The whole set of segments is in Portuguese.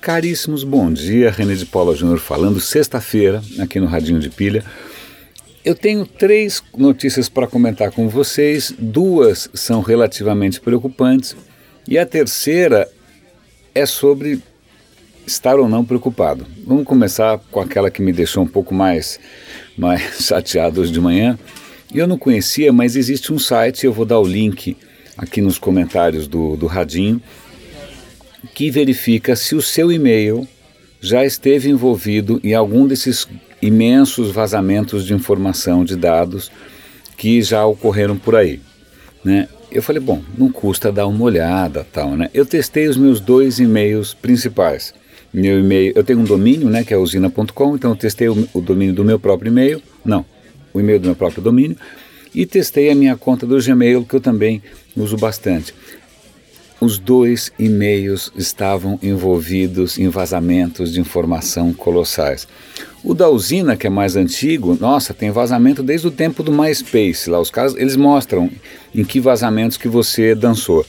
Caríssimos, bom dia. René de Paula Júnior falando, sexta-feira, aqui no Radinho de Pilha. Eu tenho três notícias para comentar com vocês. Duas são relativamente preocupantes e a terceira é sobre estar ou não preocupado. Vamos começar com aquela que me deixou um pouco mais, mais chateado hoje de manhã. Eu não conhecia, mas existe um site, eu vou dar o link aqui nos comentários do, do Radinho, que verifica se o seu e-mail já esteve envolvido em algum desses imensos vazamentos de informação, de dados que já ocorreram por aí. Né? Eu falei, bom, não custa dar uma olhada, tal, né? Eu testei os meus dois e-mails principais. Meu e-mail, eu tenho um domínio, né, que é usina.com, então eu testei o, o domínio do meu próprio e-mail, não, o e-mail do meu próprio domínio, e testei a minha conta do Gmail, que eu também uso bastante os dois e-mails estavam envolvidos em vazamentos de informação colossais. O da usina, que é mais antigo, nossa, tem vazamento desde o tempo do MySpace. Lá os caras, eles mostram em que vazamentos que você dançou.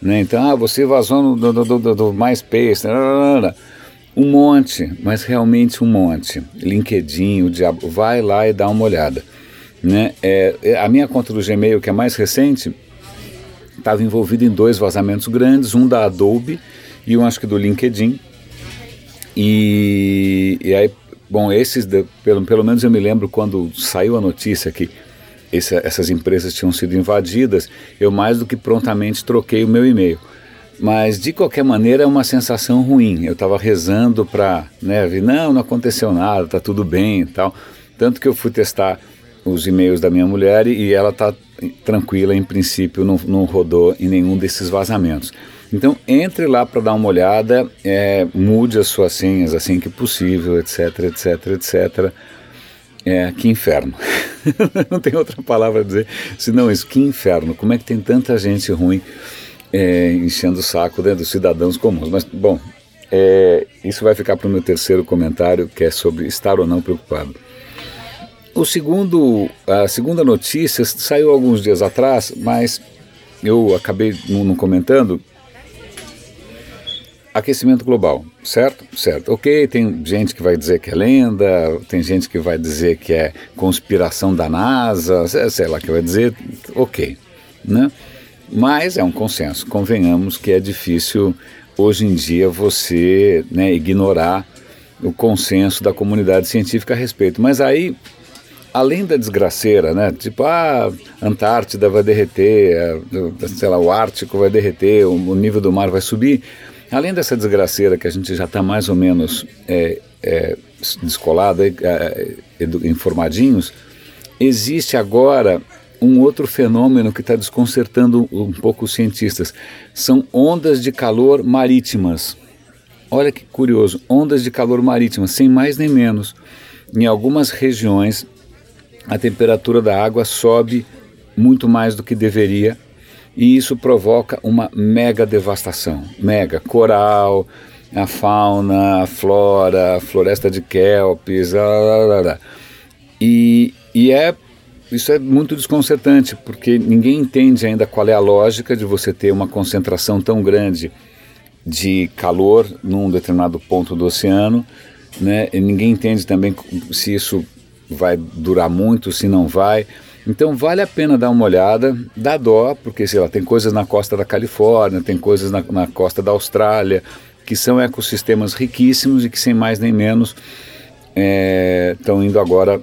Né? Então, ah, você vazou no, do, do, do, do MySpace, um monte, mas realmente um monte. LinkedIn, o diabo, vai lá e dá uma olhada. Né? É, é a minha conta do Gmail, que é mais recente, estava envolvido em dois vazamentos grandes, um da Adobe e um acho que do LinkedIn. E, e aí, bom, esses, pelo, pelo menos eu me lembro quando saiu a notícia que essa, essas empresas tinham sido invadidas, eu mais do que prontamente troquei o meu e-mail. Mas de qualquer maneira é uma sensação ruim. Eu estava rezando para, né, não, não aconteceu nada, tá tudo bem e tal. Tanto que eu fui testar os e-mails da minha mulher e ela está tranquila, em princípio não, não rodou em nenhum desses vazamentos. Então entre lá para dar uma olhada, é, mude as suas senhas assim que possível, etc, etc, etc. É, que inferno. não tem outra palavra a dizer senão isso, que inferno. Como é que tem tanta gente ruim é, enchendo o saco né, dos cidadãos comuns? Mas, bom, é, isso vai ficar para o meu terceiro comentário, que é sobre estar ou não preocupado. O segundo, a segunda notícia saiu alguns dias atrás, mas eu acabei não, comentando. Aquecimento global, certo? Certo. Ok, tem gente que vai dizer que é lenda, tem gente que vai dizer que é conspiração da NASA, sei lá que vai dizer, ok, né? Mas é um consenso. Convenhamos que é difícil hoje em dia você né, ignorar o consenso da comunidade científica a respeito. Mas aí além da desgraceira, né? Tipo, ah, a Antártida vai derreter, a, sei lá, o Ártico vai derreter, o, o, nível do mar vai subir. Além dessa desgraceira que a gente já está mais ou menos é, é, descolado, é, é informadinhos, existe agora um outro fenômeno que está desconcertando um pouco os cientistas. São ondas de calor marítimas. Olha que curioso, ondas de calor marítimas, sem mais nem menos. Em algumas regiões a temperatura da água sobe muito mais do que deveria e isso provoca uma mega devastação. Mega. Coral, a fauna, a flora, a floresta de kelpis, e, e é isso é muito desconcertante, porque ninguém entende ainda qual é a lógica de você ter uma concentração tão grande de calor num determinado ponto do oceano, né? E ninguém entende também se isso vai durar muito, se não vai. Então vale a pena dar uma olhada, dá dó, porque sei lá, tem coisas na costa da Califórnia, tem coisas na, na costa da Austrália, que são ecossistemas riquíssimos e que sem mais nem menos estão é, indo agora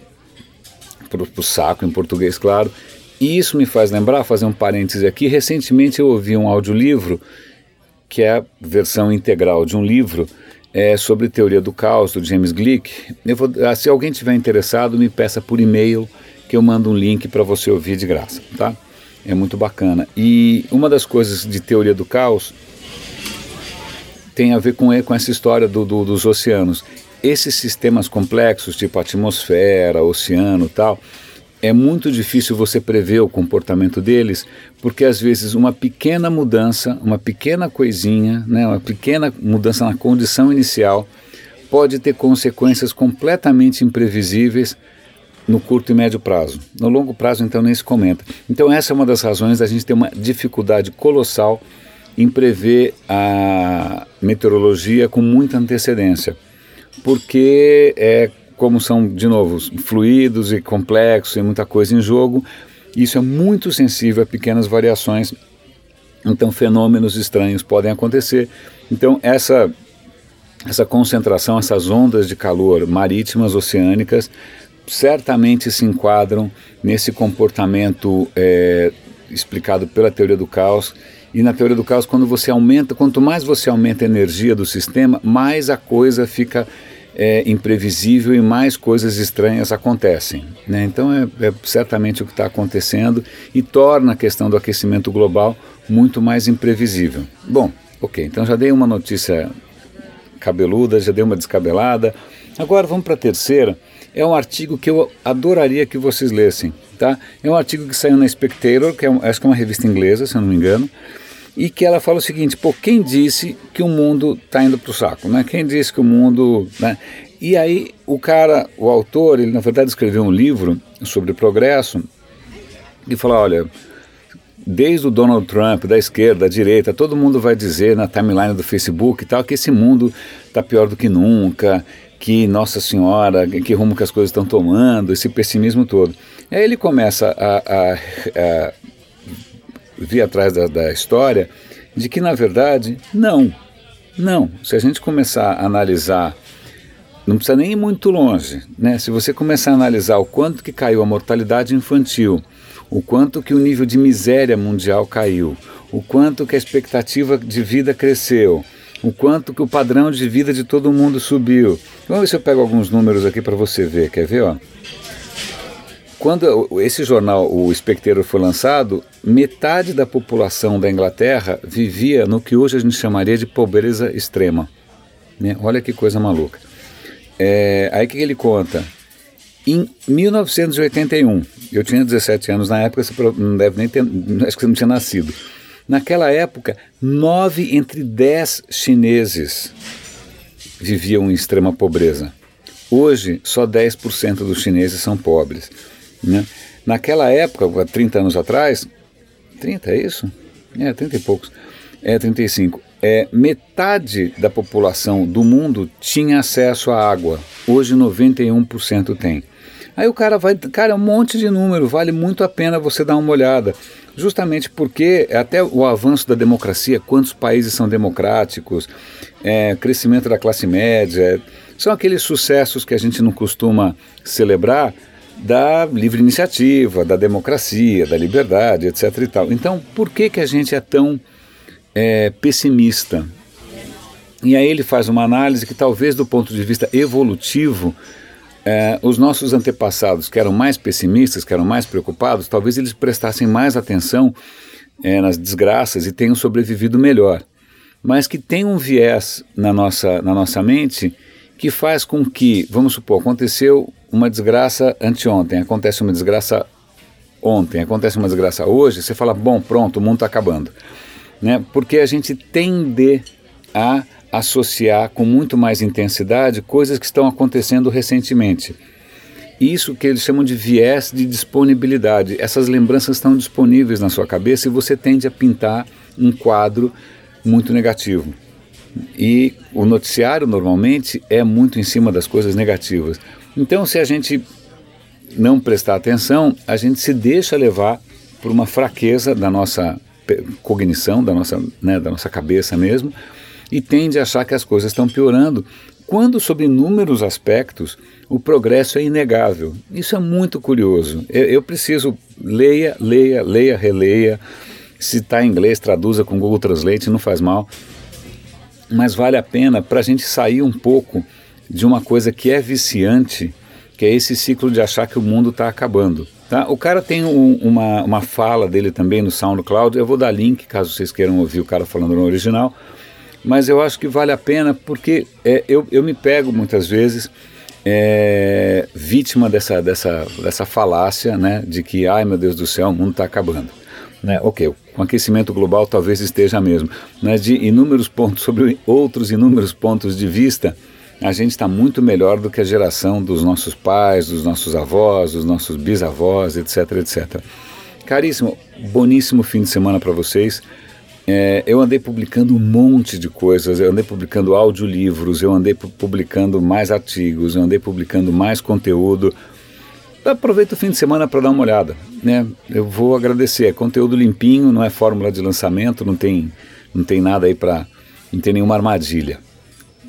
para o saco, em português, claro. E isso me faz lembrar, fazer um parêntese aqui, recentemente eu ouvi um audiolivro, que é a versão integral de um livro, é, sobre teoria do caos, do James Glick. Vou, ah, se alguém tiver interessado, me peça por e-mail que eu mando um link para você ouvir de graça, tá? É muito bacana. E uma das coisas de teoria do caos tem a ver com, com essa história do, do, dos oceanos. Esses sistemas complexos, tipo atmosfera, oceano tal, é muito difícil você prever o comportamento deles, porque às vezes uma pequena mudança, uma pequena coisinha, né, uma pequena mudança na condição inicial, pode ter consequências completamente imprevisíveis no curto e médio prazo. No longo prazo, então, nem se comenta. Então, essa é uma das razões da gente ter uma dificuldade colossal em prever a meteorologia com muita antecedência, porque é como são, de novo, fluidos e complexos e muita coisa em jogo, isso é muito sensível a pequenas variações, então fenômenos estranhos podem acontecer. Então essa essa concentração, essas ondas de calor marítimas, oceânicas, certamente se enquadram nesse comportamento é, explicado pela teoria do caos. E na teoria do caos, quando você aumenta, quanto mais você aumenta a energia do sistema, mais a coisa fica é, imprevisível e mais coisas estranhas acontecem. Né? Então é, é certamente o que está acontecendo e torna a questão do aquecimento global muito mais imprevisível. Bom, ok, então já dei uma notícia cabeluda, já dei uma descabelada. Agora vamos para a terceira. É um artigo que eu adoraria que vocês lessem. Tá? É um artigo que saiu na Spectator, que é, acho que é uma revista inglesa, se eu não me engano, e que ela fala o seguinte: pô, quem disse que o mundo está indo para o saco? Né? Quem disse que o mundo. Né? E aí o cara, o autor, ele na verdade escreveu um livro sobre progresso e falou: olha, desde o Donald Trump, da esquerda, da direita, todo mundo vai dizer na timeline do Facebook e tal que esse mundo está pior do que nunca, que Nossa Senhora, que rumo que as coisas estão tomando, esse pessimismo todo. Aí ele começa a, a, a vir atrás da, da história de que, na verdade, não. Não. Se a gente começar a analisar, não precisa nem ir muito longe, né? Se você começar a analisar o quanto que caiu a mortalidade infantil, o quanto que o nível de miséria mundial caiu, o quanto que a expectativa de vida cresceu, o quanto que o padrão de vida de todo mundo subiu. Vamos ver se eu pego alguns números aqui para você ver. Quer ver? Ó? Quando esse jornal, o Spectator, foi lançado, metade da população da Inglaterra vivia no que hoje a gente chamaria de pobreza extrema. Né? Olha que coisa maluca. É, aí o que ele conta? Em 1981, eu tinha 17 anos na época, você não deve nem ter, acho que você não tinha nascido. Naquela época, nove entre dez chineses viviam em extrema pobreza. Hoje, só 10% dos chineses são pobres. Né? Naquela época, há 30 anos atrás, 30 é isso? É, 30 e poucos, é 35. É, metade da população do mundo tinha acesso à água. Hoje 91% tem. Aí o cara vai, cara, é um monte de número, vale muito a pena você dar uma olhada. Justamente porque até o avanço da democracia, quantos países são democráticos, é, crescimento da classe média, são aqueles sucessos que a gente não costuma celebrar da livre iniciativa, da democracia, da liberdade, etc. E tal. Então, por que, que a gente é tão é, pessimista? E aí ele faz uma análise que talvez do ponto de vista evolutivo é, os nossos antepassados, que eram mais pessimistas, que eram mais preocupados, talvez eles prestassem mais atenção é, nas desgraças e tenham sobrevivido melhor. Mas que tem um viés na nossa, na nossa mente que faz com que, vamos supor, aconteceu uma desgraça anteontem, acontece uma desgraça ontem, acontece uma desgraça hoje, você fala, bom, pronto, o mundo está acabando. Né? Porque a gente tende a associar com muito mais intensidade coisas que estão acontecendo recentemente. Isso que eles chamam de viés de disponibilidade. Essas lembranças estão disponíveis na sua cabeça e você tende a pintar um quadro muito negativo. E o noticiário normalmente é muito em cima das coisas negativas. Então, se a gente não prestar atenção, a gente se deixa levar por uma fraqueza da nossa cognição, da nossa, né, da nossa cabeça mesmo, e tende a achar que as coisas estão piorando, quando, sob inúmeros aspectos, o progresso é inegável. Isso é muito curioso. Eu, eu preciso, leia, leia, leia, releia. Se está em inglês, traduza com Google Translate, não faz mal. Mas vale a pena para a gente sair um pouco de uma coisa que é viciante, que é esse ciclo de achar que o mundo está acabando. Tá? O cara tem um, uma, uma fala dele também no SoundCloud, eu vou dar link caso vocês queiram ouvir o cara falando no original, mas eu acho que vale a pena porque é, eu, eu me pego muitas vezes é, vítima dessa, dessa, dessa falácia né, de que, ai meu Deus do céu, o mundo está acabando. Né? Ok, com aquecimento global talvez esteja mesmo, mas de inúmeros pontos, sobre outros inúmeros pontos de vista, a gente está muito melhor do que a geração dos nossos pais, dos nossos avós, dos nossos bisavós, etc, etc. Caríssimo, boníssimo fim de semana para vocês. É, eu andei publicando um monte de coisas, eu andei publicando audiolivros, eu andei publicando mais artigos, eu andei publicando mais conteúdo. Aproveita o fim de semana para dar uma olhada. Né? Eu vou agradecer. É conteúdo limpinho, não é fórmula de lançamento, não tem, não tem nada aí para. não tem nenhuma armadilha.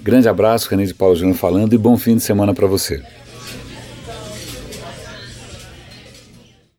Grande abraço, René de Paulo Júnior falando e bom fim de semana para você.